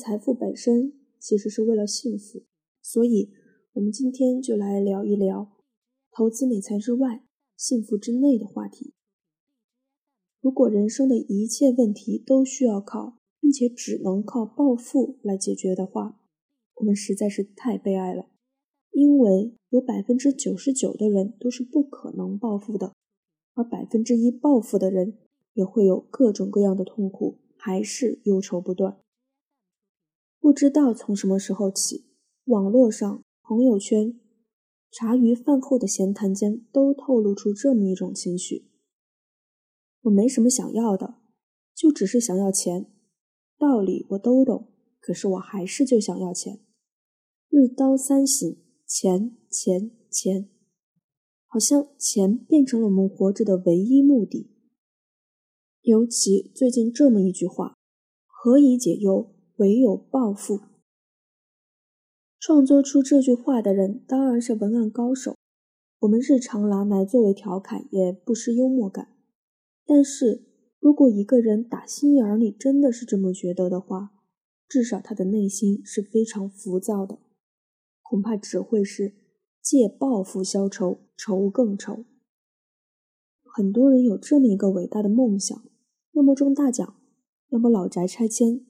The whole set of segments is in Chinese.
财富本身其实是为了幸福。所以，我们今天就来聊一聊投资理财之外、幸福之内的话题。如果人生的一切问题都需要靠，并且只能靠暴富来解决的话，我们实在是太悲哀了。因为有百分之九十九的人都是不可能暴富的，而百分之一暴富的人也会有各种各样的痛苦，还是忧愁不断。不知道从什么时候起，网络上、朋友圈、茶余饭后的闲谈间都透露出这么一种情绪：我没什么想要的，就只是想要钱。道理我都懂，可是我还是就想要钱。日当三省。钱钱钱，好像钱变成了我们活着的唯一目的。尤其最近这么一句话：“何以解忧，唯有暴富。”创作出这句话的人当然是文案高手，我们日常拿来作为调侃也不失幽默感。但是如果一个人打心眼里真的是这么觉得的话，至少他的内心是非常浮躁的。恐怕只会是借报复消愁，愁更愁。很多人有这么一个伟大的梦想：要么中大奖，要么老宅拆迁，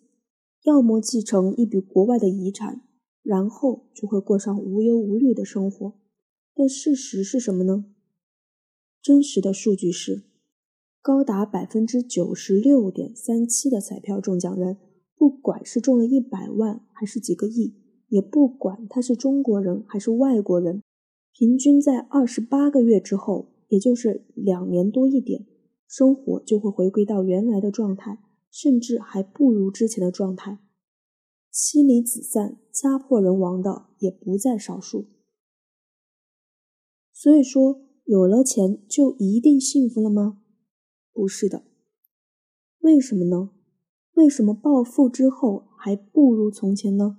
要么继承一笔国外的遗产，然后就会过上无忧无虑的生活。但事实是什么呢？真实的数据是，高达百分之九十六点三七的彩票中奖人，不管是中了一百万还是几个亿。也不管他是中国人还是外国人，平均在二十八个月之后，也就是两年多一点，生活就会回归到原来的状态，甚至还不如之前的状态。妻离子散、家破人亡的也不在少数。所以说，有了钱就一定幸福了吗？不是的。为什么呢？为什么暴富之后还不如从前呢？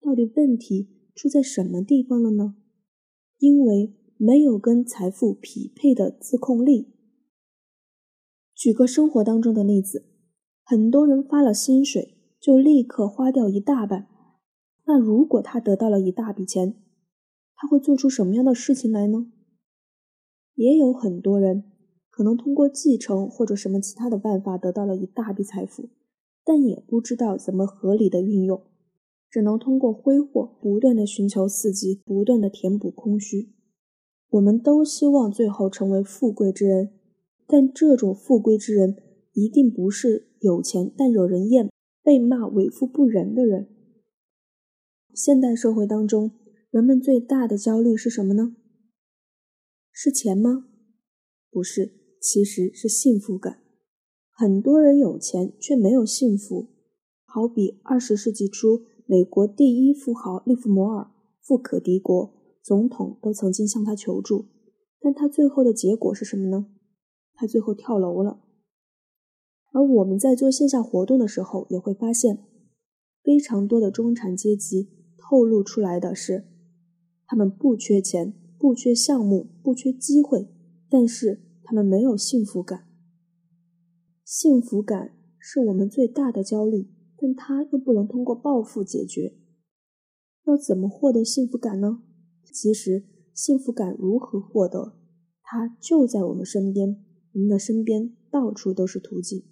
到底问题出在什么地方了呢？因为没有跟财富匹配的自控力。举个生活当中的例子，很多人发了薪水就立刻花掉一大半。那如果他得到了一大笔钱，他会做出什么样的事情来呢？也有很多人可能通过继承或者什么其他的办法得到了一大笔财富，但也不知道怎么合理的运用。只能通过挥霍，不断的寻求刺激，不断的填补空虚。我们都希望最后成为富贵之人，但这种富贵之人一定不是有钱但惹人厌、被骂为富不仁的人。现代社会当中，人们最大的焦虑是什么呢？是钱吗？不是，其实是幸福感。很多人有钱却没有幸福，好比二十世纪初。美国第一富豪利弗摩尔、富可敌国，总统都曾经向他求助，但他最后的结果是什么呢？他最后跳楼了。而我们在做线下活动的时候，也会发现，非常多的中产阶级透露出来的是，他们不缺钱、不缺项目、不缺机会，但是他们没有幸福感。幸福感是我们最大的焦虑。但它又不能通过暴富解决，要怎么获得幸福感呢？其实，幸福感如何获得，它就在我们身边，我们的身边到处都是途径。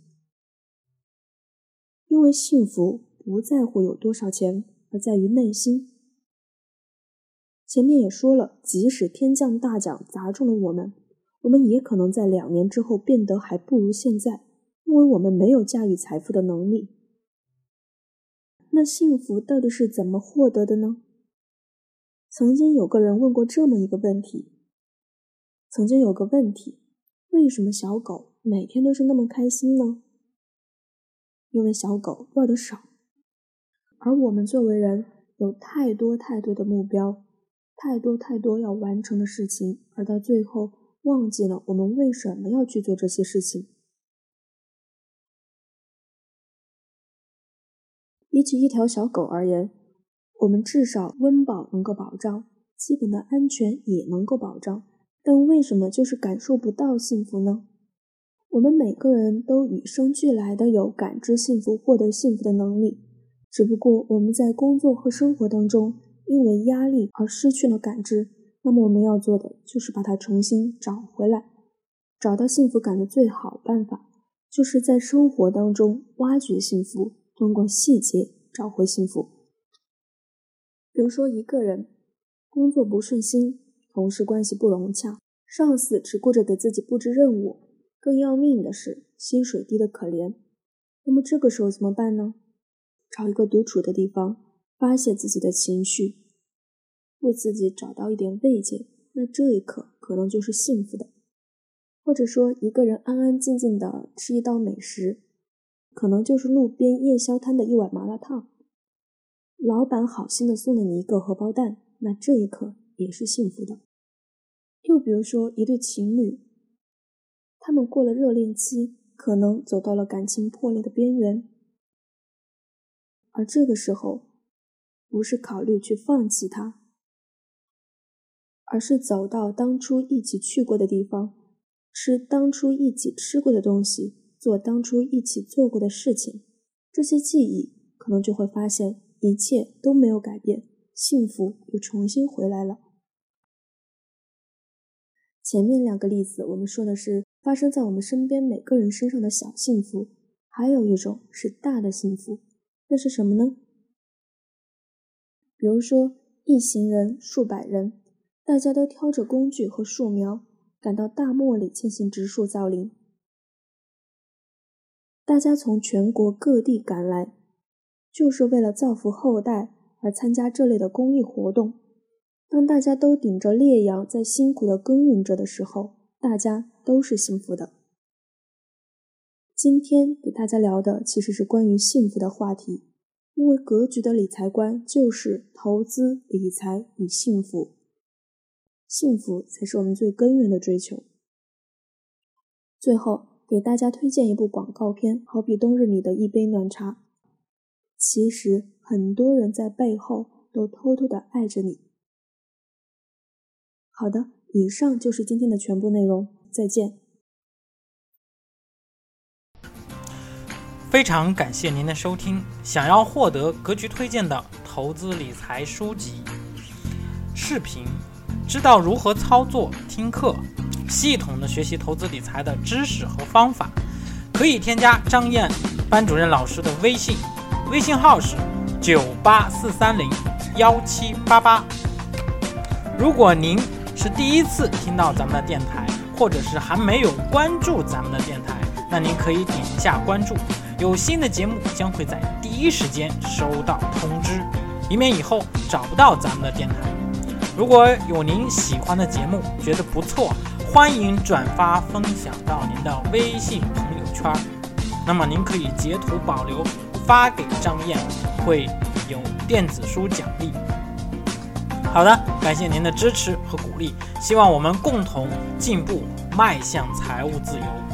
因为幸福不在乎有多少钱，而在于内心。前面也说了，即使天降大奖砸中了我们，我们也可能在两年之后变得还不如现在，因为我们没有驾驭财富的能力。那幸福到底是怎么获得的呢？曾经有个人问过这么一个问题：曾经有个问题，为什么小狗每天都是那么开心呢？因为小狗饿得少，而我们作为人有太多太多的目标，太多太多要完成的事情，而到最后忘记了我们为什么要去做这些事情。比起一条小狗而言，我们至少温饱能够保障，基本的安全也能够保障。但为什么就是感受不到幸福呢？我们每个人都与生俱来的有感知幸福、获得幸福的能力，只不过我们在工作和生活当中因为压力而失去了感知。那么我们要做的就是把它重新找回来。找到幸福感的最好办法，就是在生活当中挖掘幸福，通过细节找回幸福。比如说，一个人工作不顺心，同事关系不融洽，上司只顾着给自己布置任务。更要命的是，薪水低得可怜。那么这个时候怎么办呢？找一个独处的地方，发泄自己的情绪，为自己找到一点慰藉。那这一刻可能就是幸福的。或者说，一个人安安静静的吃一道美食，可能就是路边夜宵摊的一碗麻辣烫。老板好心的送了你一个荷包蛋，那这一刻也是幸福的。又比如说，一对情侣。他们过了热恋期，可能走到了感情破裂的边缘，而这个时候，不是考虑去放弃他，而是走到当初一起去过的地方，吃当初一起吃过的东西，做当初一起做过的事情，这些记忆可能就会发现一切都没有改变，幸福又重新回来了。前面两个例子，我们说的是。发生在我们身边每个人身上的小幸福，还有一种是大的幸福，那是什么呢？比如说，一行人、数百人，大家都挑着工具和树苗，赶到大漠里进行植树造林。大家从全国各地赶来，就是为了造福后代而参加这类的公益活动。当大家都顶着烈阳在辛苦的耕耘着的时候，大家都是幸福的。今天给大家聊的其实是关于幸福的话题，因为格局的理财观就是投资理财与幸福，幸福才是我们最根源的追求。最后给大家推荐一部广告片，好比冬日里的一杯暖茶，其实很多人在背后都偷偷的爱着你。好的。以上就是今天的全部内容，再见。非常感谢您的收听。想要获得格局推荐的投资理财书籍、视频，知道如何操作、听课，系统的学习投资理财的知识和方法，可以添加张燕班主任老师的微信，微信号是九八四三零幺七八八。如果您是第一次听到咱们的电台，或者是还没有关注咱们的电台，那您可以点一下关注，有新的节目将会在第一时间收到通知，以免以后找不到咱们的电台。如果有您喜欢的节目，觉得不错，欢迎转发分享到您的微信朋友圈，那么您可以截图保留发给张燕，会有电子书奖励。好的，感谢您的支持和鼓励，希望我们共同进步，迈向财务自由。